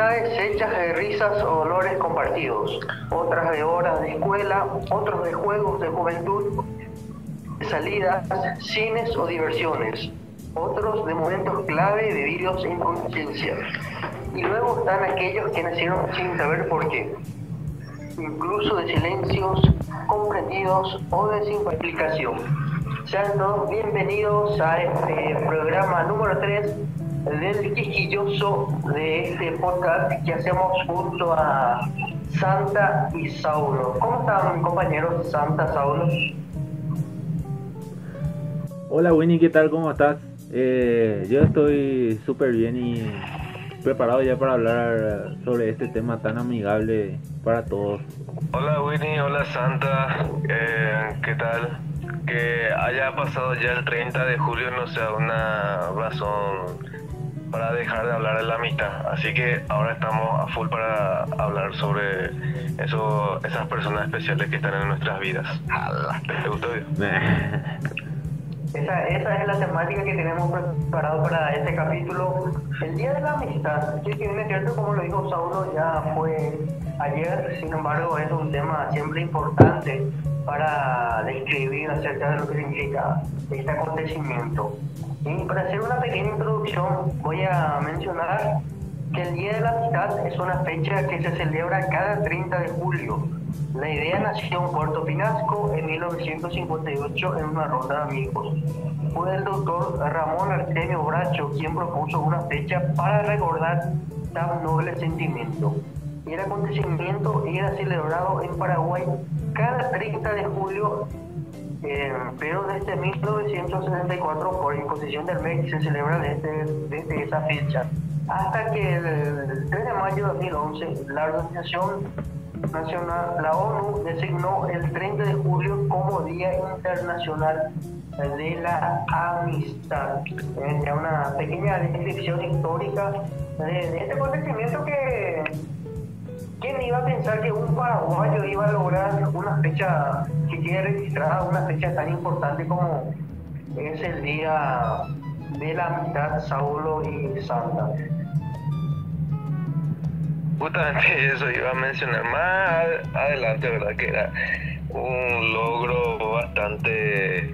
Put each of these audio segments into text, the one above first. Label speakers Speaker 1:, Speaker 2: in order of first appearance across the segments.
Speaker 1: amistades hechas de risas o dolores compartidos, otras de horas de escuela, otros de juegos de juventud, salidas, cines o diversiones, otros de momentos clave de vídeos en conciencia. Y luego están aquellos que nacieron sin saber por qué, incluso de silencios comprendidos o de sin explicación. Sean todos bienvenidos a este programa número 3 del quisquilloso de este podcast que hacemos junto a Santa y Saulo. ¿Cómo están compañeros Santa, Saulo?
Speaker 2: Hola Winnie, ¿qué tal? ¿Cómo estás? Eh, yo estoy súper bien y preparado ya para hablar sobre este tema tan amigable para todos.
Speaker 3: Hola Winnie, hola Santa, eh, ¿qué tal? Que haya pasado ya el 30 de julio no sea una razón para dejar de hablar de la amistad. Así que ahora estamos a full para hablar sobre eso, esas personas especiales que están en nuestras vidas. ¿Te gustó?
Speaker 1: Esa, esa es la temática que tenemos preparado para este capítulo. El Día de la Amistad, que es cierto, como lo dijo Saulo, ya fue ayer, sin embargo es un tema siempre importante para describir acerca de lo que significa este acontecimiento. Y para hacer una pequeña introducción, voy a mencionar que el Día de la Amistad es una fecha que se celebra cada 30 de julio. La idea nació en Puerto Pinasco en 1958 en una ronda de amigos. Fue el doctor Ramón Artemio Bracho quien propuso una fecha para recordar tan noble sentimiento. Y el acontecimiento era celebrado en Paraguay cada 30 de julio eh, pero desde 1964, por imposición del MEC, se celebra desde, desde esa fecha. Hasta que el 3 de mayo de 2011, la Organización Nacional, la ONU, designó el 30 de julio como Día Internacional de la Amistad. Eh, una pequeña descripción histórica de, de este acontecimiento que ¿Quién iba a pensar que un paraguayo iba a lograr una fecha que quede registrada, una fecha tan importante como es el día de la amistad Saulo y Santa?
Speaker 3: Justamente eso iba a mencionar más adelante, ¿verdad? Que era un logro bastante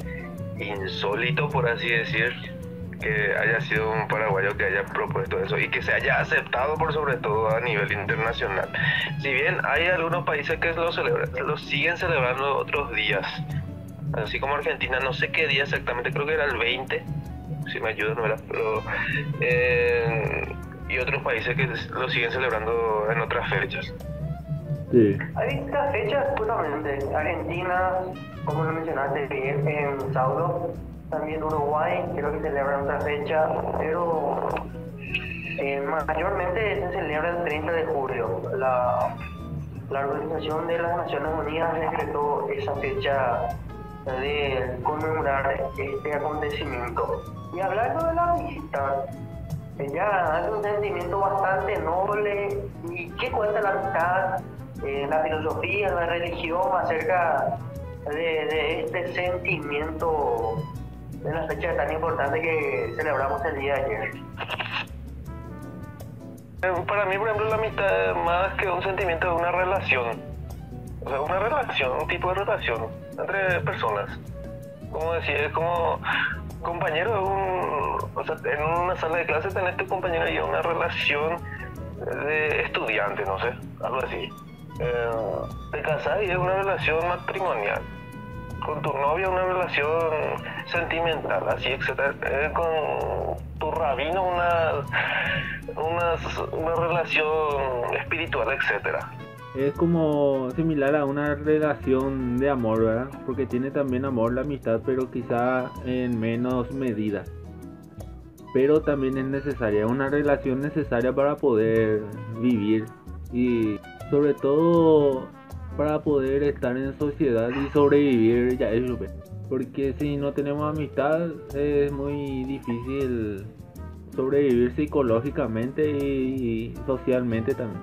Speaker 3: insólito, por así decir que haya sido un paraguayo que haya propuesto eso y que se haya aceptado por sobre todo a nivel internacional. Si bien hay algunos países que lo, celebran, lo siguen celebrando otros días, así como Argentina, no sé qué día exactamente, creo que era el 20, si me ayudan, ¿verdad? Pero, eh, y otros países que lo siguen celebrando en otras fechas.
Speaker 1: Hay distintas fechas, justamente. Argentina, como lo mencionaste bien, en Saudo, también Uruguay, creo que celebra otra fecha, pero eh, mayormente se celebra el 30 de julio. La, la Organización de las Naciones Unidas decretó esa fecha de conmemorar este acontecimiento. Y hablando de la amistad, ya es un sentimiento bastante noble. ¿Y qué cuenta la amistad, eh, filosofía, la religión acerca de, este sentimiento de la fecha tan importante que celebramos el día de ayer.
Speaker 3: Eh, para mí, por ejemplo, la amistad más que un sentimiento de una relación. O sea, una relación, un tipo de relación entre personas. Como decir, es como compañero de un. O sea, en una sala de clase tenés tu compañero y una relación de estudiante, no sé, algo así. Eh, te casás y es una relación matrimonial con tu novia una relación sentimental, así, etcétera, eh, con tu rabino una, una, una relación espiritual, etcétera.
Speaker 2: Es como similar a una relación de amor, ¿verdad? Porque tiene también amor la amistad, pero quizá en menos medida. Pero también es necesaria, una relación necesaria para poder vivir y sobre todo para poder estar en sociedad y sobrevivir ya eso porque si no tenemos amistad es muy difícil sobrevivir psicológicamente y, socialmente también.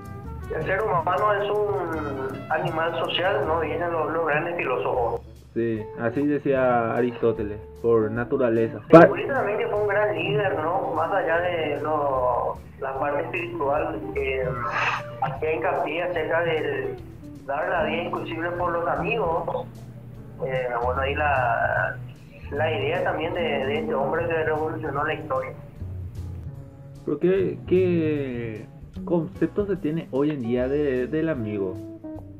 Speaker 1: El ser humano es un animal social, ¿no? Dicen los, grandes filósofos.
Speaker 2: Sí, así decía Aristóteles, por naturaleza.
Speaker 1: Que fue un gran líder, ¿no? Más allá de lo, la parte espiritual, que hacía hincapié acerca de dar la vida inclusive por los amigos. Eh, bueno, ahí la, la idea también de, de este hombre que revolucionó la historia.
Speaker 2: ¿Pero qué, qué concepto se tiene hoy en día de, del amigo?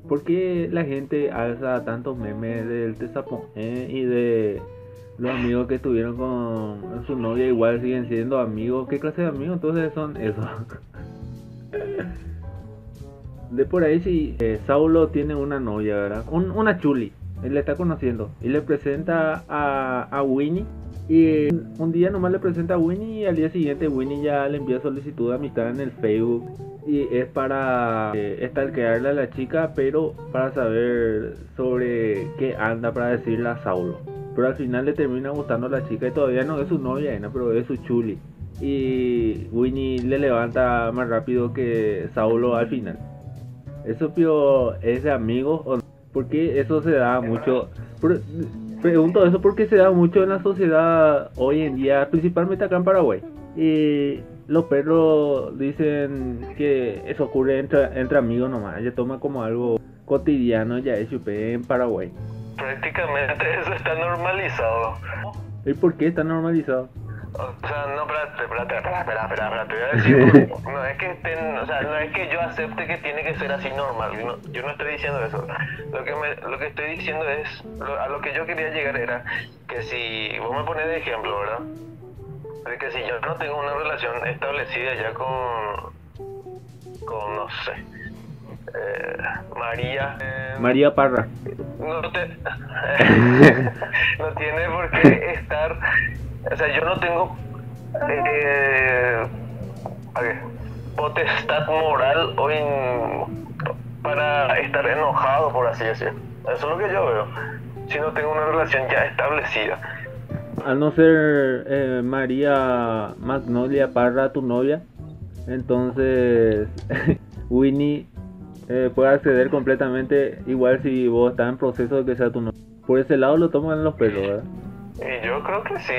Speaker 2: ¿Por qué la gente alza tantos memes del Tesapón y de los amigos que estuvieron con su novia igual siguen siendo amigos? ¿Qué clase de amigos entonces son esos? de por ahí si eh, Saulo tiene una novia, ¿verdad? una chuli, él le está conociendo y le presenta a, a Winnie y un día nomás le presenta a Winnie y al día siguiente Winnie ya le envía solicitud de amistad en el Facebook. Y es para eh, estalquearle a la chica, pero para saber sobre qué anda para decirle a Saulo. Pero al final le termina gustando a la chica y todavía no es su novia, pero es su chuli. Y Winnie le levanta más rápido que Saulo al final. ¿Eso pio, es de amigos o no? Porque eso se da mucho. Pregunto eso porque se da mucho en la sociedad hoy en día, principalmente acá en Paraguay. Y los perros dicen que eso ocurre entre, entre amigos nomás, ya toma como algo cotidiano ya es en Paraguay.
Speaker 3: Prácticamente eso está normalizado.
Speaker 2: ¿Y por qué está normalizado?
Speaker 3: O sea, no, espérate, espérate, espérate, te voy a decir, no es que estén, o sea, no es que yo acepte que tiene que ser así normal, yo no, estoy diciendo eso, lo que, me, lo que estoy diciendo es, a lo que yo quería llegar era que si, vos me pones de ejemplo, ¿verdad? De que si yo no tengo una relación establecida ya con, con, no sé, eh, María. Eh,
Speaker 2: María Parra.
Speaker 3: No, te, no tiene por qué estar o sea, yo no tengo eh, potestad moral o para estar enojado, por así decirlo. Eso es lo que yo veo. Si no tengo una relación ya establecida.
Speaker 2: Al no ser eh, María Magnolia Parra tu novia, entonces Winnie eh, puede acceder completamente igual si vos estás en proceso de que sea tu novia. Por ese lado lo toman los perros, ¿verdad?
Speaker 3: Y yo creo que sí.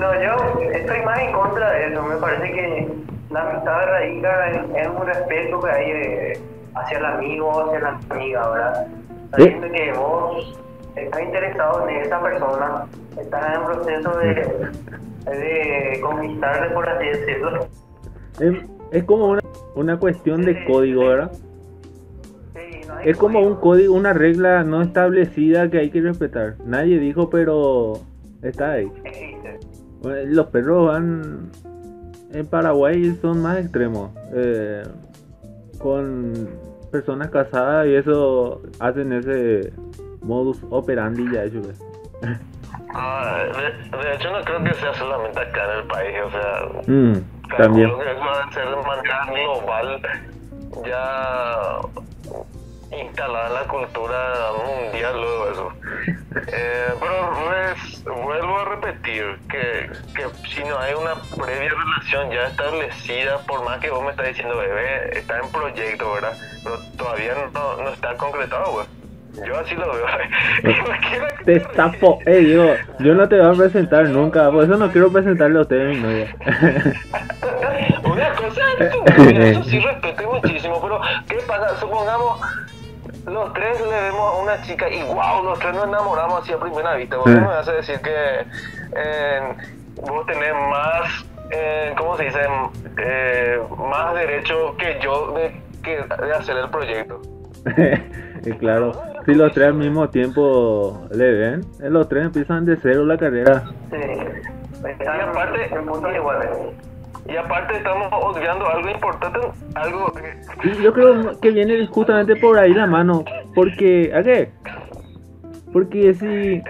Speaker 1: No, yo estoy más en contra de eso. Me parece que la amistad radica en, un respeto que hay eh, hacia el amigo, hacia la amiga, ¿verdad? Sabiendo que vos estás interesado en esa persona, estás en un proceso de, de conquistarle, por así decirlo.
Speaker 2: Es, como una, una cuestión de código, ¿verdad? es como un código, una regla no establecida que hay que respetar. Nadie dijo, pero Está ahí. Los perros van en Paraguay son más extremos. Eh, con personas casadas y eso hacen ese modus operandi ya hecho.
Speaker 3: Ah, de, hecho no creo que sea solamente acá en el país, o sea,
Speaker 2: mm, también.
Speaker 3: Creo que va a ser de manera global ya instalada la cultura mundial luego eso. Eh, pero vuelvo a repetir que, que, si no hay una previa relación ya establecida, por más que vos me estás diciendo, bebé, está en proyecto, ¿verdad? Pero todavía no, no está concretado, güey. Yo así lo veo.
Speaker 2: te estapo. Ey, yo, yo no te voy a presentar nunca, por eso no quiero presentarle a usted mi novia.
Speaker 3: Una cosa eso sí respeto muchísimo, pero ¿qué pasa? Supongamos los tres le vemos a una chica y wow, los tres nos enamoramos así a primera vista. Vos me vas a decir que eh, vos tenés más, eh, ¿cómo se dice? Eh, más derecho que yo de, que, de hacer el proyecto.
Speaker 2: y claro, si los tres al mismo tiempo le ven, los tres empiezan de cero la carrera.
Speaker 1: Sí. Y aparte, en puntos iguales.
Speaker 3: Y aparte estamos odiando algo importante, algo
Speaker 2: que... Yo creo que viene justamente por ahí la mano, porque, ¿a qué? Porque si,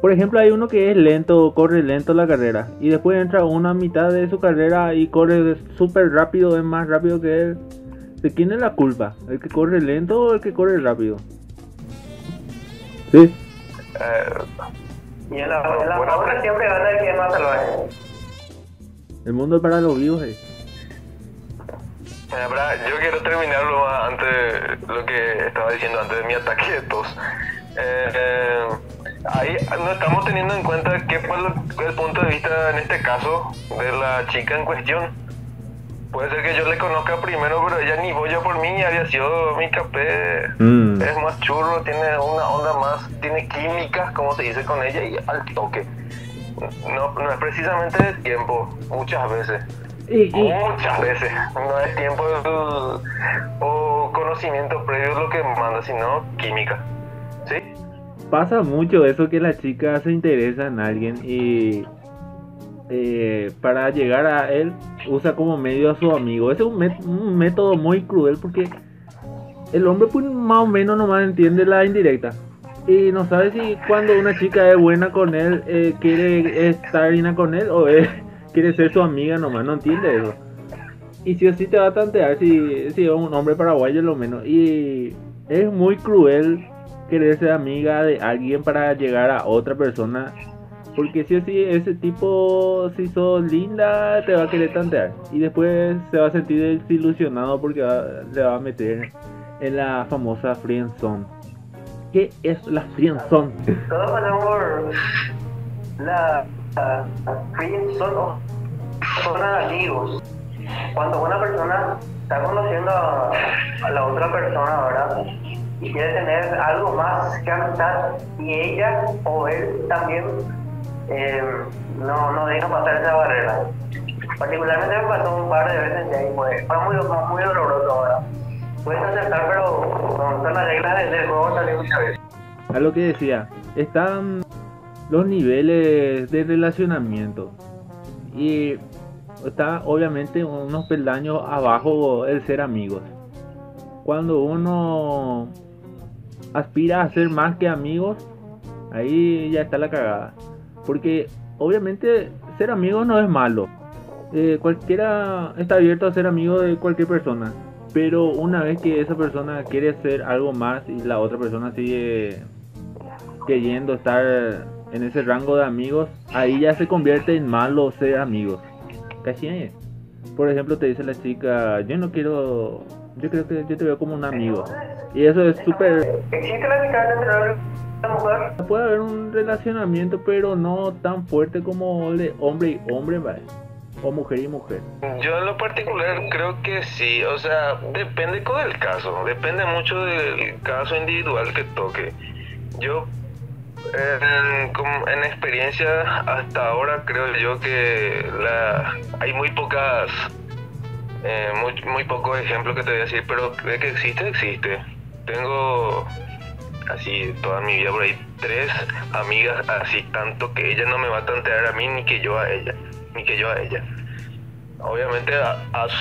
Speaker 2: por ejemplo, hay uno que es lento, corre lento la carrera, y después entra uno a mitad de su carrera y corre súper rápido, es más rápido que él. ¿De quién es la culpa? ¿El que corre lento o el que corre rápido?
Speaker 1: Sí. Eh, y en la, en la siempre gana el que más salvaje.
Speaker 2: El mundo es para los vivos. Eh.
Speaker 3: yo quiero terminarlo antes lo que estaba diciendo antes de mi ataque de tos. Eh, ahí no estamos teniendo en cuenta qué fue el punto de vista en este caso de la chica en cuestión. Puede ser que yo le conozca primero, pero ella ni voy por mí, había sido mi café. Mm. Es más churro, tiene una onda más, tiene química, como se dice con ella, y al toque. No, no es precisamente de tiempo, muchas veces. Muchas veces. No es tiempo o conocimiento previo lo que manda, sino química. ¿Sí?
Speaker 2: Pasa mucho eso que la chica se interesa en alguien y eh, para llegar a él usa como medio a su amigo. Ese es un, método muy cruel porque el hombre pues más o menos nomás entiende la indirecta. Y no sabe si cuando una chica es buena con él, eh, quiere estar bien con él o quiere ser su amiga nomás, no entiende eso. Y si o te va a tantear si, si es un hombre paraguayo lo menos. Y es muy cruel querer ser amiga de alguien para llegar a otra persona. Porque si o ese tipo, si sos linda, te va a querer tantear. Y después se va a sentir desilusionado porque le va a meter en la famosa friendzone. ¿Qué es la friendzone?
Speaker 1: Todo la son son amigos. Cuando una persona está conociendo a, la otra persona, ¿verdad? Y quiere tener algo más que amistad, y ella o él también eh, no, no deja pasar esa barrera. Particularmente me pasó un par de veces y ahí fue, fue muy, muy doloroso ahora. Puedes aceptar, pero con las reglas del juego salió muchas veces.
Speaker 2: A lo que decía, están los niveles de relacionamiento. Y está obviamente unos peldaños abajo el ser amigos. Cuando uno aspira a ser más que amigos, ahí ya está la cagada. Porque obviamente ser amigo no es malo. Eh, cualquiera está abierto a ser amigo de cualquier persona. Pero una vez que esa persona quiere hacer algo más y la otra persona sigue queriendo estar en ese rango de amigos, ahí ya se convierte en malo ser amigos. Casi es. Por ejemplo, te dice la chica, yo no quiero, yo creo que yo te veo como un amigo. Y eso es súper...
Speaker 1: ¿Existe la entre?
Speaker 2: Puede haber un relacionamiento, pero no tan fuerte como de hombre y hombre, ¿vale? O mujer y mujer?
Speaker 3: Yo en lo particular creo que sí, o sea, depende con el caso, depende mucho del caso individual que toque. Yo en, experiencia hasta ahora creo yo que la, hay muy pocas, eh, muy, muy pocos ejemplos que te voy a decir, pero de que existe, existe. Tengo así toda mi vida por ahí tres amigas así tanto que ella no me va a tantear a mí ni que yo a ella, ni que yo a ella. Obviamente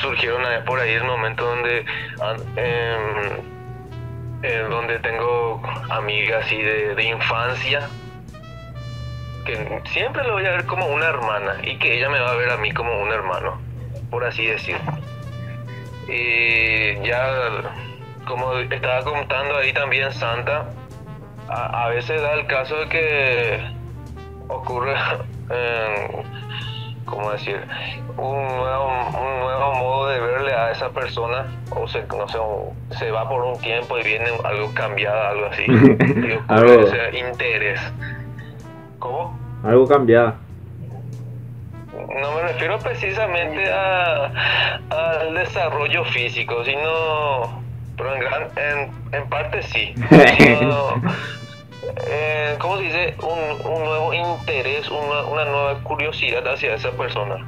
Speaker 3: surgido una vez por ahí el momento donde eh, donde tengo amigas así de, infancia que siempre lo voy a ver como una hermana y que ella me va a ver a mí como un hermano, por así decir. Y ya, como estaba contando ahí también Santa, a, veces da el caso de que ocurre, eh, ¿cómo decir? Un nuevo, un nuevo modo de verle a esa persona o se, no sé, se va por un tiempo y viene algo cambiado, algo así. algo. Ese interés. ¿Cómo?
Speaker 2: Algo cambiado.
Speaker 3: No me refiero precisamente al desarrollo físico, sino, pero en, en, parte sí. Eh, ¿Cómo se dice? Un, un nuevo interés, una, una nueva curiosidad hacia esa persona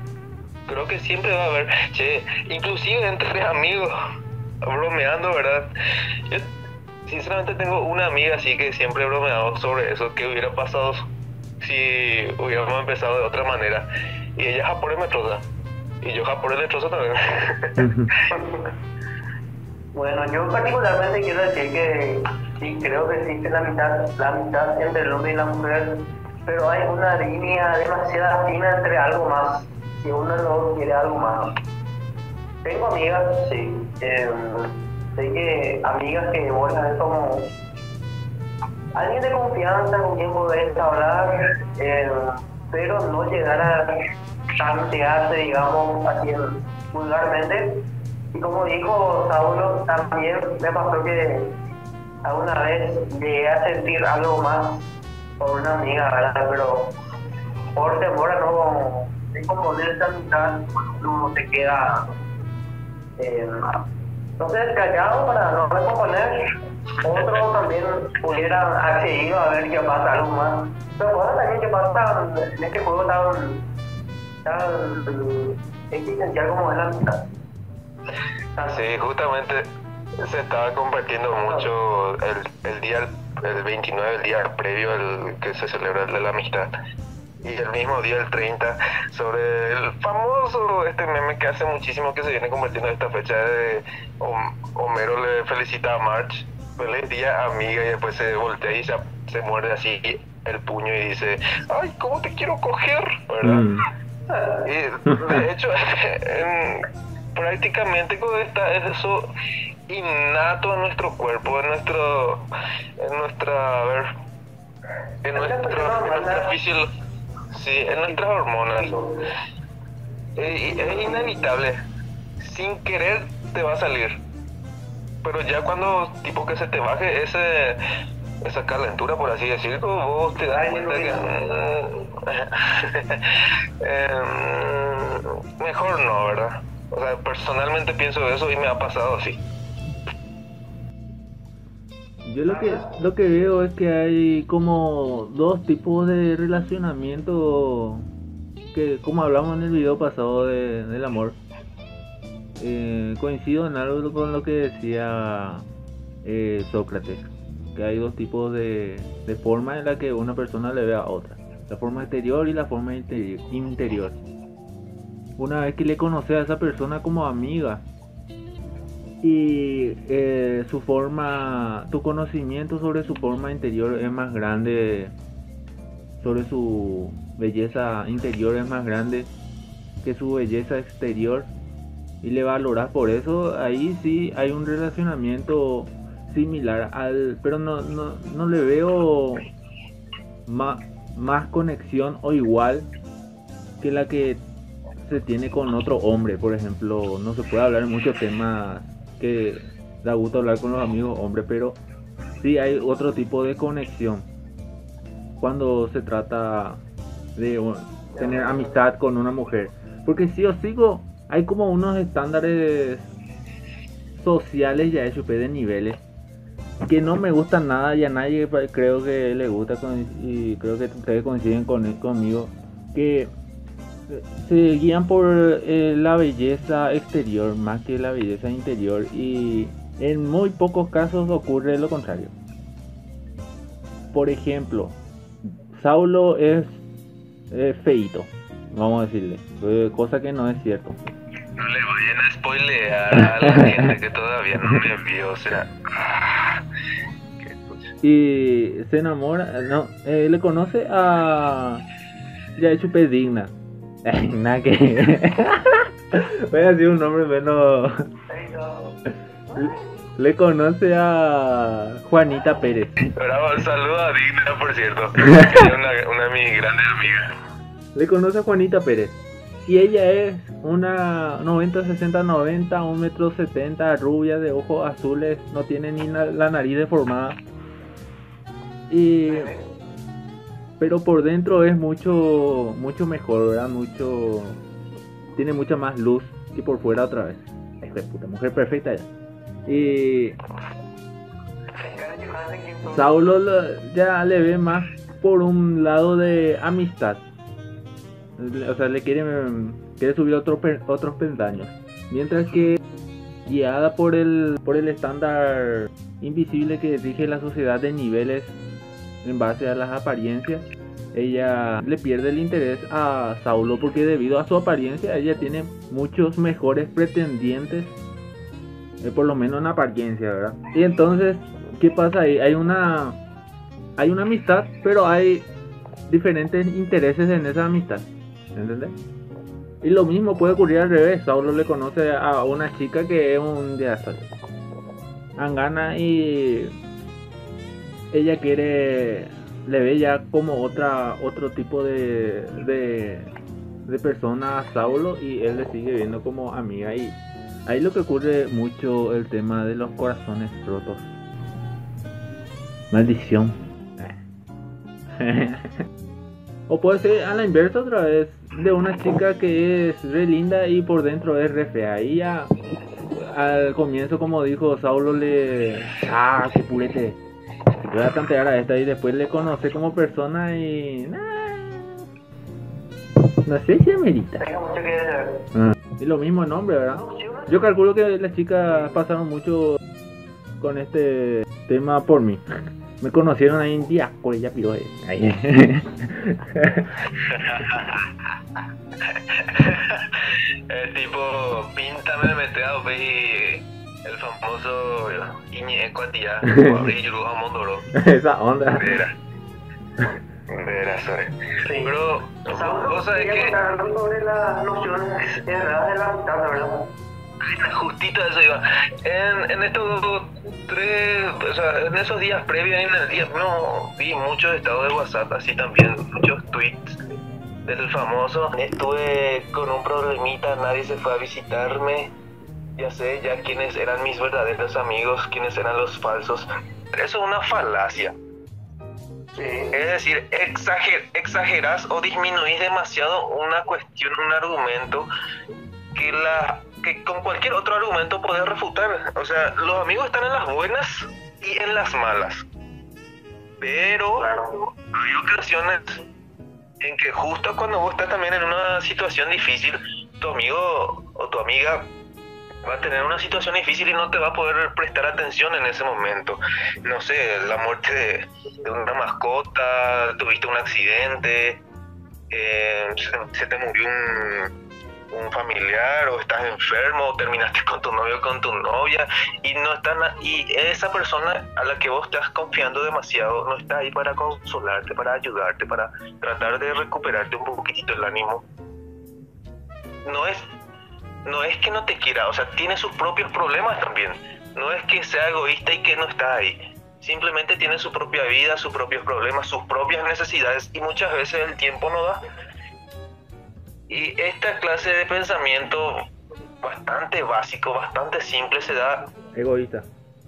Speaker 3: creo que siempre va a haber, che, inclusive entre amigos, bromeando, ¿verdad? Yo sinceramente tengo una amiga así que siempre he bromeado sobre eso, que hubiera pasado si hubiéramos empezado de otra manera. Y ella japonés me troza. Y yo japonés le trozo también.
Speaker 1: bueno, yo particularmente quiero decir que sí creo que existe la mitad, la mitad entre el hombre y la mujer, pero hay una línea demasiado fina entre algo más si uno no quiere algo más. Tengo amigas, sí. Eh, sé que amigas que voy a como alguien de confianza con quien poder hablar, eh, pero no llegar a tantearse, digamos, así vulgarmente. Y como dijo Saulo, también me pasó que alguna vez llegué a sentir algo más por una amiga, ¿verdad? Pero por temor a no componer esa amistad, uno se queda, eh, sé, callado para no recomponer. Otro también hubiera accedido a ver qué pasa, algo más. Pero bueno, también que pasa en este juego tan, tan existencial como es la amistad.
Speaker 3: Sí, justamente se estaba compartiendo mucho el, el día el 29, el día previo al que se celebra el de la amistad. Y el mismo día el 30 sobre el famoso este meme que hace muchísimo que se viene convirtiendo en esta fecha de Homero le felicita a March feliz día amiga y después se voltea y se, se muerde así el puño y dice ay cómo te quiero coger verdad mm. y de hecho prácticamente con esta es eso innato en nuestro cuerpo, en nuestro, en nuestra, a ver, en, nuestro, en nuestra fisiología, sí, en nuestras hormonas. Es, es inevitable, sin querer te va a salir. Pero ya cuando tipo que se te baje ese esa calentura, por así decirlo, vos te das cuenta que em, mejor no, ¿verdad? O sea, personalmente pienso eso y me ha pasado así.
Speaker 2: Yo lo que, lo que veo es que hay como dos tipos de relacionamiento que como hablamos en el video pasado de, del amor. Eh, coincido en algo con lo que decía eh, Sócrates, que hay dos tipos de, de forma en la que una persona le ve a otra, la forma exterior y la forma interior. Una vez que le conoces a esa persona como amiga, y eh, su forma, tu conocimiento sobre su forma interior es más grande, sobre su belleza interior es más grande que su belleza exterior y le valoras por eso, ahí sí hay un relacionamiento similar al, pero no, no, no le veo más, más conexión o igual que la que se tiene con otro hombre, por ejemplo, no se puede hablar de muchos temas que da gusto hablar con los amigos hombres, pero sí hay otro tipo de conexión cuando se trata de tener amistad con una mujer. Porque si os sigo, hay como unos estándares sociales ya hechos de niveles que no me gustan nada y a nadie creo que le gusta y creo que ustedes coinciden con, conmigo que se guían por eh, la belleza exterior más que la belleza interior y en muy pocos casos ocurre lo contrario. Por ejemplo, Saulo es feito, vamos a decirle, eh, cosa que no es cierto.
Speaker 3: No le vayan a spoilear a la gente que todavía no me vio, o sea...
Speaker 2: Y se enamora, no, eh, le conoce a... Ya hecho digna Nada que. Voy a decir un nombre menos. Le conoce a Juanita Pérez.
Speaker 3: Bravo, saludo a Digna, por cierto. una, una de mis grandes amigas.
Speaker 2: Le conoce a Juanita Pérez. Y ella es una 90, 60, 90, 1 metro 70, rubia de ojos azules, no tiene ni la nariz deformada. Y pero por dentro es mucho mucho mejor. Mucho tiene mucha más luz que por fuera otra vez. Esta puta mujer perfecta ya. Y Saulo ya le ve más por un lado de amistad. O sea, le quiere, quiere subir otro, otros peldaños. Mientras que guiada por el, por el estándar invisible que rige la sociedad de niveles en base a las apariencias, ella le pierde el interés a Saulo porque debido a su apariencia ella tiene muchos mejores pretendientes, eh, por lo menos en apariencia, ¿verdad? Y entonces, ¿qué pasa ahí? Hay una, hay una amistad, pero hay diferentes intereses en esa amistad, ¿entendés? Y lo mismo puede ocurrir al revés. Saulo le conoce a una chica que es un ya Angana y ella quiere le ve ya como otra otro tipo de, de, de persona a Saulo y él le sigue viendo como amiga y ahí lo que ocurre mucho el tema de los corazones rotos maldición o puede ser a la inversa otra vez, de una chica que es re linda y por dentro es re fea. Y ya al comienzo, como dijo Saulo, le. ¡Ah, qué purete! Voy a tantear a esta y después le conoce como persona y. No sé si amerita. Ah, y lo mismo el nombre, ¿verdad? Yo calculo que las chicas pasaron mucho con este tema por mí. Me conocieron ahí en Diácono y ya piró ahí.
Speaker 3: el tipo, famoso Iñeco tía, abrir a Mondoro.
Speaker 2: Esa onda.
Speaker 3: Vera. Vera, sorry. Sí. Pero, cosa es que.
Speaker 1: sobre las nociones de la mitad, ¿verdad?
Speaker 3: Justito eso iba. En, en estos tres, o sea, en esos días previos en el día, no, vi muchos estados de WhatsApp, así también, muchos tweets del famoso. Estuve con un problemita, nadie se fue a visitarme. Ya sé ya quiénes eran mis verdaderos amigos, quiénes eran los falsos. Eso es una falacia. Es decir, exager, exageras o disminuís demasiado una cuestión, un argumento que la que con cualquier otro argumento puedes refutar. O sea, los amigos están en las buenas y en las malas. Pero hay ocasiones en que justo cuando vos estás también en una situación difícil, tu amigo o tu amiga va a tener una situación difícil y no te va a poder prestar atención en ese momento. No sé, la muerte de, una mascota, tuviste un accidente, eh, se, te murió un, un familiar o estás enfermo terminaste con tu novio o con tu novia y no están y esa persona a la que vos estás confiando demasiado no está ahí para consolarte, para ayudarte, para tratar de recuperarte un poquitito el ánimo. No es no es que no te quiera, o sea, tiene sus propios problemas también. No es que sea egoísta y que no está ahí. Simplemente tiene su propia vida, sus propios problemas, sus propias necesidades y muchas veces el tiempo no da y esta clase de pensamiento bastante básico, bastante simple se da...
Speaker 2: Egoísta.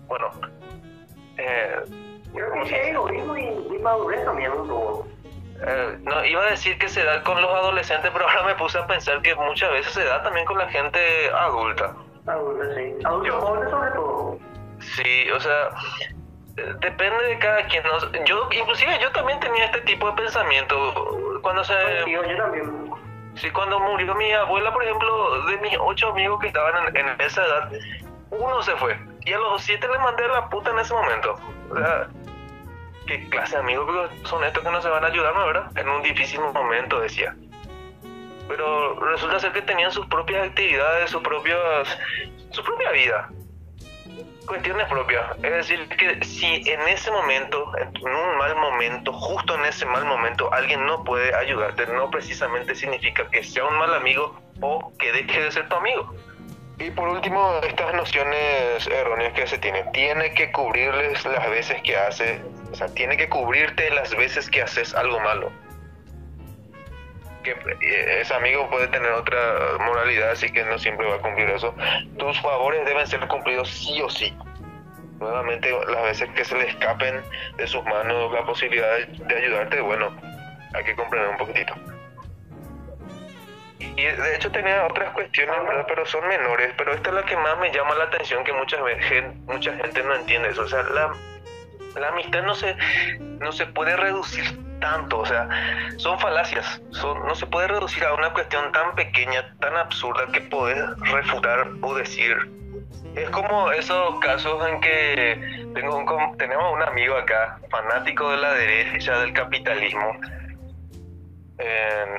Speaker 3: Bueno, eh,
Speaker 1: Creo que es egoísmo y madurez también un
Speaker 3: eh, no, iba a decir que se da con los adolescentes, pero ahora me puse a pensar que muchas veces se da también con la gente adulta.
Speaker 1: Adulta, sí. Adultos jóvenes sobre todo.
Speaker 3: Sí, o sea, depende de cada quien. Yo, inclusive yo también tenía este tipo de pensamiento cuando se...
Speaker 1: yo también
Speaker 3: Sí, cuando murió mi abuela, por ejemplo, de mis ocho amigos que estaban en, esa edad, uno se fue. Y a los siete le mandé a la puta en ese momento. O sea, ¿qué clase de amigos son estos que no se van a ayudarme, verdad? En un difícil momento, decía. Pero resulta ser que tenían sus propias actividades, sus propias, su propia vida cuestiones propias. Es decir, que si en ese momento, en un mal momento, justo en ese mal momento, alguien no puede ayudarte, no precisamente significa que sea un mal amigo o que deje de ser tu amigo. Y por último, estas nociones erróneas que se tienen. Tiene que cubrirles las veces que hace, o sea, tiene que cubrirte las veces que haces algo malo que eh, ese amigo puede tener otra moralidad, así que no siempre va a cumplir eso. Tus favores deben ser cumplidos sí o sí. Nuevamente, las veces que se le escapen de sus manos la posibilidad de ayudarte, bueno, hay que comprender un poquitito. Y de hecho tenía otras cuestiones, pero son menores, pero esta es la que más me llama la atención, que mucha mucha gente no entiende eso. O sea, la, la amistad no se, no se puede reducir tanto, o sea, son falacias, no se puede reducir a una cuestión tan pequeña, tan absurda que puedes refutar o decir. Es como esos casos en que tengo tenemos un amigo acá, fanático de la derecha del capitalismo, eh,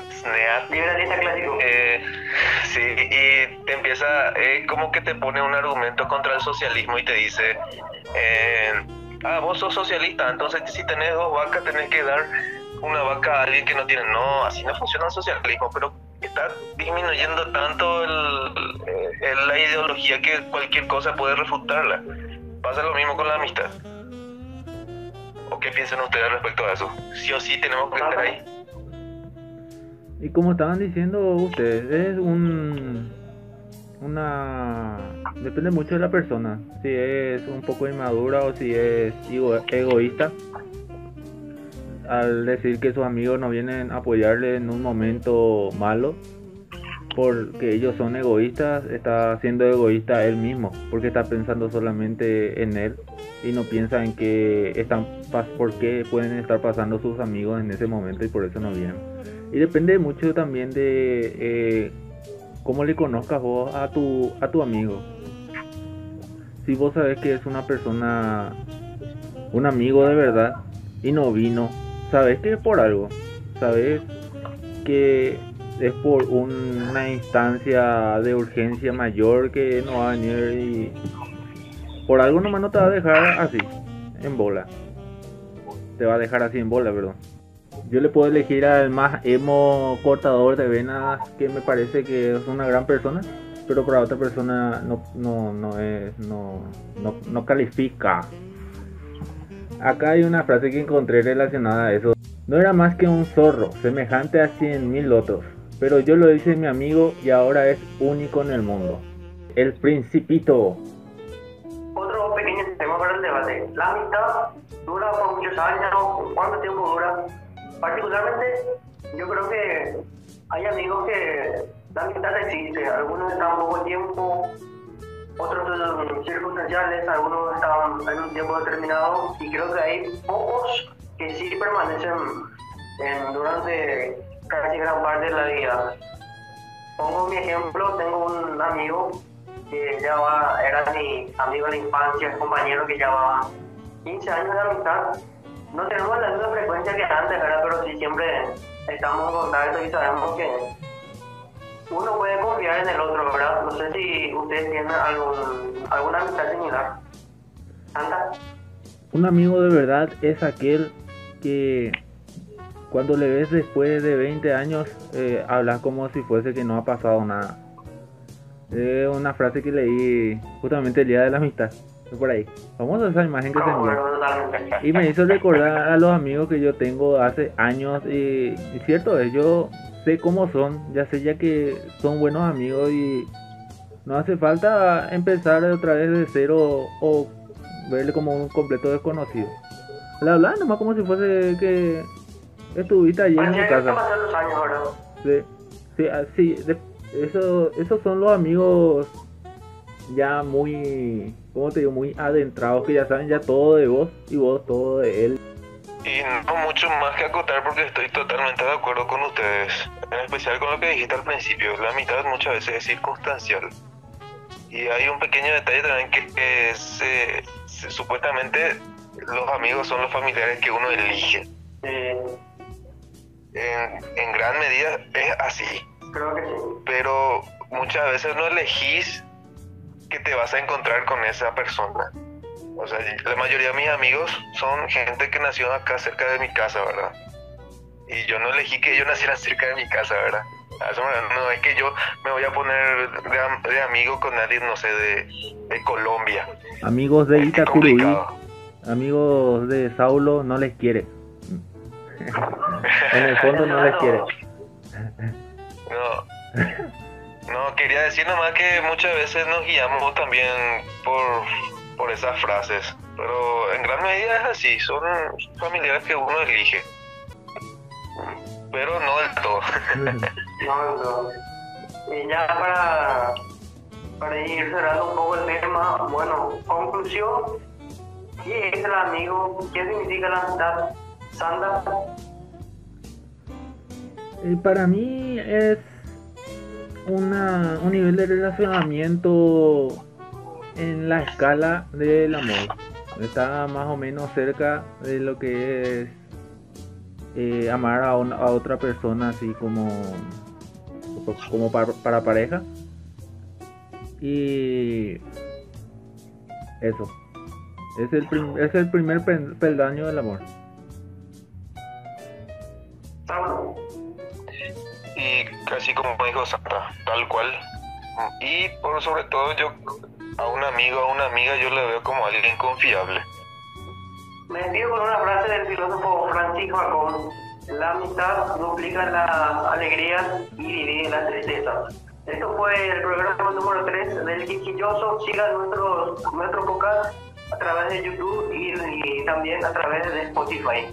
Speaker 3: eh, sí, y te empieza, eh, como que te pone un argumento contra el socialismo y te dice, eh, ah, vos sos socialista, entonces si tenés dos vacas tenés que dar una vaca a alguien que no tiene. No, así no funciona el socialismo, pero está disminuyendo tanto el, la ideología que cualquier cosa puede refutarla. Pasa lo mismo con la amistad. ¿O qué piensan ustedes respecto a eso? Sí o sí tenemos que estar ahí.
Speaker 2: Y como estaban diciendo ustedes, es un una depende mucho de la persona si es un poco inmadura o si es egoísta al decir que sus amigos no vienen a apoyarle en un momento malo, porque ellos son egoístas, está siendo egoísta él mismo, porque está pensando solamente en él y no piensa en que están por qué pueden estar pasando sus amigos en ese momento y por eso no vienen. Y depende mucho también de eh, cómo le conozcas vos a tu a tu amigo. Si vos sabes que es una persona un amigo de verdad y no vino, sabes que es por algo, sabes que es por una instancia de urgencia mayor que no va a venir y por algo nomás no te va a dejar así, en bola. Te va a dejar así en bola, perdón. Yo le puedo elegir al más emo cortador de venas que me parece que es una gran persona, pero para otra persona no, no, no es, no, no, no califica. Acá hay una frase que encontré relacionada a eso. No era más que un zorro, semejante a cien mil otros pero yo lo hice mi amigo y ahora es único en el mundo. El Principito.
Speaker 1: Otro pequeño tema para el debate. La amistad dura por muchos años, ¿cuánto tiempo dura? Particularmente, yo creo que hay amigos que la amistad existe, algunos están poco tiempo, otros circunstanciales, algunos están en un tiempo determinado y creo que hay pocos que sí permanecen en, durante casi gran parte de la vida. Pongo mi ejemplo, tengo un amigo que ya era mi amigo de infancia, compañero que ya va 15 años de amistad. No tenemos la misma frecuencia que antes, ¿verdad? Pero sí siempre estamos en contacto y sabemos que uno puede confiar en el otro, ¿verdad? No sé si ustedes tienen algún, alguna amistad similar. ¿Santa?
Speaker 2: Un amigo de verdad es aquel que cuando le ves después de 20 años, eh, hablas como si fuese que no ha pasado nada. Es una frase que leí justamente el día de la amistad. Por ahí. Vamos a esa imagen que se envió. Y me hizo recordar a los amigos que yo tengo hace años. Y, y cierto yo sé cómo son. Ya sé ya que son buenos amigos y no hace falta empezar otra vez de cero o verle como un completo desconocido. Le hablaba nomás como si fuese que Estuviste allí en mi casa.
Speaker 1: Los años.
Speaker 2: Sí, sí, ah, sí eso, esos son los amigos ya muy, ¿cómo te digo? Muy adentrados, que ya saben ya todo de vos y vos todo de él.
Speaker 3: Y no mucho más que acotar porque estoy totalmente de acuerdo con ustedes, en especial con lo que dijiste al principio, la mitad muchas veces es circunstancial. Y hay un pequeño detalle también que es, eh, supuestamente los amigos son los familiares que uno elige. Sí en, gran medida es así.
Speaker 1: Creo que sí.
Speaker 3: Pero muchas veces no elegís que te vas a encontrar con esa persona. O sea, la mayoría de mis amigos son gente que nació acá cerca de mi casa, ¿verdad? Y yo no elegí que ellos nacieran cerca de mi casa, ¿verdad? No es que yo me voy a poner de, amigo con nadie, no sé, de, Colombia.
Speaker 2: Amigos de Itacuruí, amigos de Saulo, no les quiere en el fondo no les quiere.
Speaker 3: No. No, quería decir nomás que muchas veces nos guiamos también por, por esas frases. Pero en gran medida es así, son familiares que uno elige. Pero no del todo.
Speaker 1: no del todo. Y ya para, para ir cerrando un poco el tema, bueno, conclusión, ¿qué es el amigo? ¿Qué significa la amistad? Sandra.
Speaker 2: Eh, para mí es una, un nivel de relacionamiento en la escala del amor. Está más o menos cerca de lo que es eh, amar a, a, otra persona así como, como para, pareja. Y eso. Es el, es el primer peldaño del amor.
Speaker 3: Como dijo Santa, tal cual. Y por sobre todo yo a un amigo, a una amiga, yo le veo como alguien confiable.
Speaker 1: Me despido con una frase del filósofo Francisco Bacón. La amistad duplica la alegría y divide la tristeza. Esto fue el programa número 3 del Quisquilloso. Sigan nuestro, nuestro podcast a través de YouTube y, y también a través de Spotify.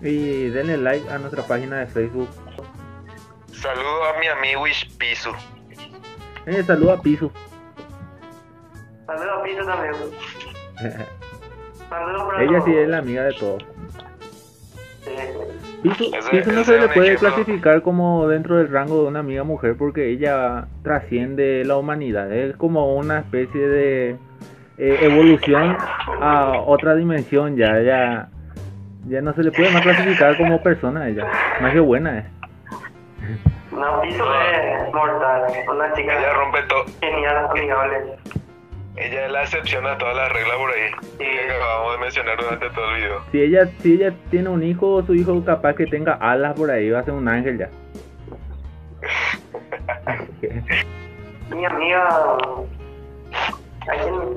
Speaker 2: Y denle like a nuestra página de Facebook.
Speaker 3: Saludo a mi amigo Ispisu.
Speaker 2: Eh, saludo a Piso.
Speaker 1: Saludos a Pito también. Saludos para
Speaker 2: Ella
Speaker 1: todos.
Speaker 2: sí es la amiga de todos. Piso,
Speaker 3: Ese-
Speaker 2: Piso no se le puede
Speaker 3: ejemplo.
Speaker 2: clasificar como dentro del rango de una amiga mujer porque ella trasciende la humanidad. Es como una especie de eh, evolución a otra dimensión. Ya, ya, ya no se le puede más clasificar como persona a ella. Más que buena es.
Speaker 1: No, Pito es mortal. Una chica
Speaker 3: Ella rompe todo.
Speaker 1: genial, amigable.
Speaker 3: Ella es la excepción a todas las reglas por ahí.
Speaker 1: Sí.
Speaker 3: Que acabamos de mencionar durante todo el video.
Speaker 2: Si ella, si ella tiene un hijo, su hijo capaz que tenga alas por ahí, va a ser un ángel ya.
Speaker 1: Mi amiga.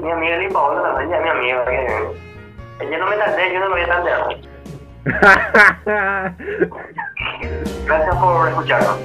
Speaker 1: Mi amiga Lipa Paola también, ya es mi amiga. Que ella no me tardé, yo no me voy a tardar. Gracias por escucharnos.